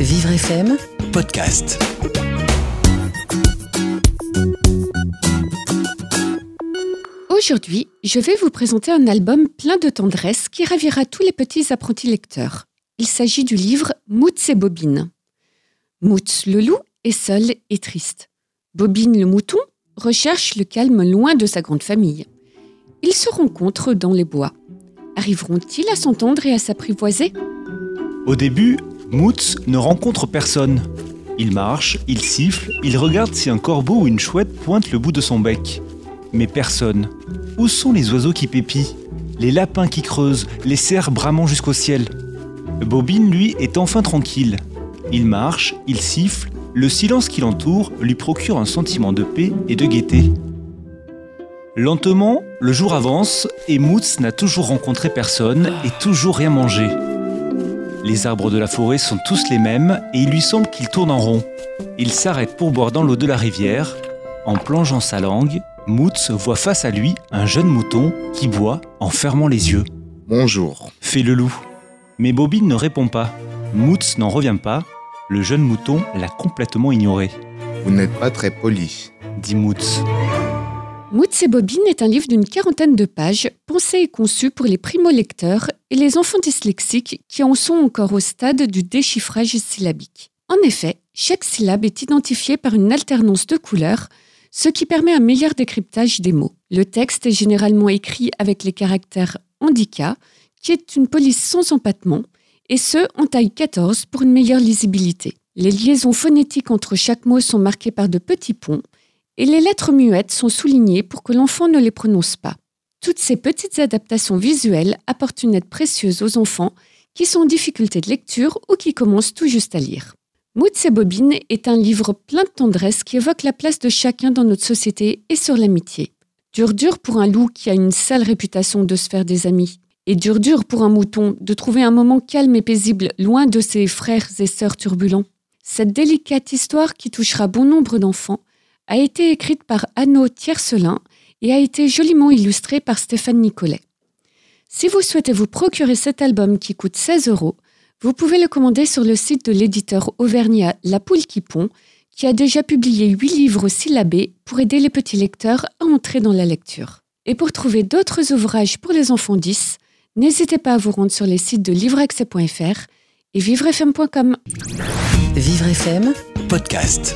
Vivre FM, podcast. Aujourd'hui, je vais vous présenter un album plein de tendresse qui ravira tous les petits apprentis lecteurs. Il s'agit du livre Moots et Bobine. Moots le loup est seul et triste. Bobine le mouton recherche le calme loin de sa grande famille. Ils se rencontrent dans les bois. Arriveront-ils à s'entendre et à s'apprivoiser? Au début, Moots ne rencontre personne. Il marche, il siffle, il regarde si un corbeau ou une chouette pointe le bout de son bec. Mais personne. Où sont les oiseaux qui pépient Les lapins qui creusent, les cerfs bramant jusqu'au ciel Bobine, lui, est enfin tranquille. Il marche, il siffle, le silence qui l'entoure lui procure un sentiment de paix et de gaieté. Lentement, le jour avance et Moots n'a toujours rencontré personne et toujours rien mangé. Les arbres de la forêt sont tous les mêmes et il lui semble qu'il tourne en rond. Il s'arrête pour boire dans l'eau de la rivière. En plongeant sa langue, Moots voit face à lui un jeune mouton qui boit en fermant les yeux. Bonjour. Fait le loup. Mais Bobine ne répond pas. Moots n'en revient pas. Le jeune mouton l'a complètement ignoré. Vous n'êtes pas très poli. Dit Moots. Moots et Bobine est un livre d'une quarantaine de pages, pensé et conçu pour les primo-lecteurs et les enfants dyslexiques qui en sont encore au stade du déchiffrage syllabique. En effet, chaque syllabe est identifiée par une alternance de couleurs, ce qui permet un meilleur décryptage des mots. Le texte est généralement écrit avec les caractères handicap, qui est une police sans empattement, et ce, en taille 14 pour une meilleure lisibilité. Les liaisons phonétiques entre chaque mot sont marquées par de petits ponts, et les lettres muettes sont soulignées pour que l'enfant ne les prononce pas. Toutes ces petites adaptations visuelles apportent une aide précieuse aux enfants qui sont en difficulté de lecture ou qui commencent tout juste à lire. Moots et Bobine est un livre plein de tendresse qui évoque la place de chacun dans notre société et sur l'amitié. Dur dur pour un loup qui a une sale réputation de se faire des amis. Et dur dur pour un mouton de trouver un moment calme et paisible loin de ses frères et sœurs turbulents. Cette délicate histoire qui touchera bon nombre d'enfants a été écrite par Anno Tiercelin et a été joliment illustrée par Stéphane Nicolet. Si vous souhaitez vous procurer cet album qui coûte 16 euros, vous pouvez le commander sur le site de l'éditeur auvergnat La Poule qui pond, qui a déjà publié 8 livres syllabés pour aider les petits lecteurs à entrer dans la lecture. Et pour trouver d'autres ouvrages pour les enfants 10, n'hésitez pas à vous rendre sur les sites de livreaccès.fr et vivrefm.com. Vivre FM, Podcast.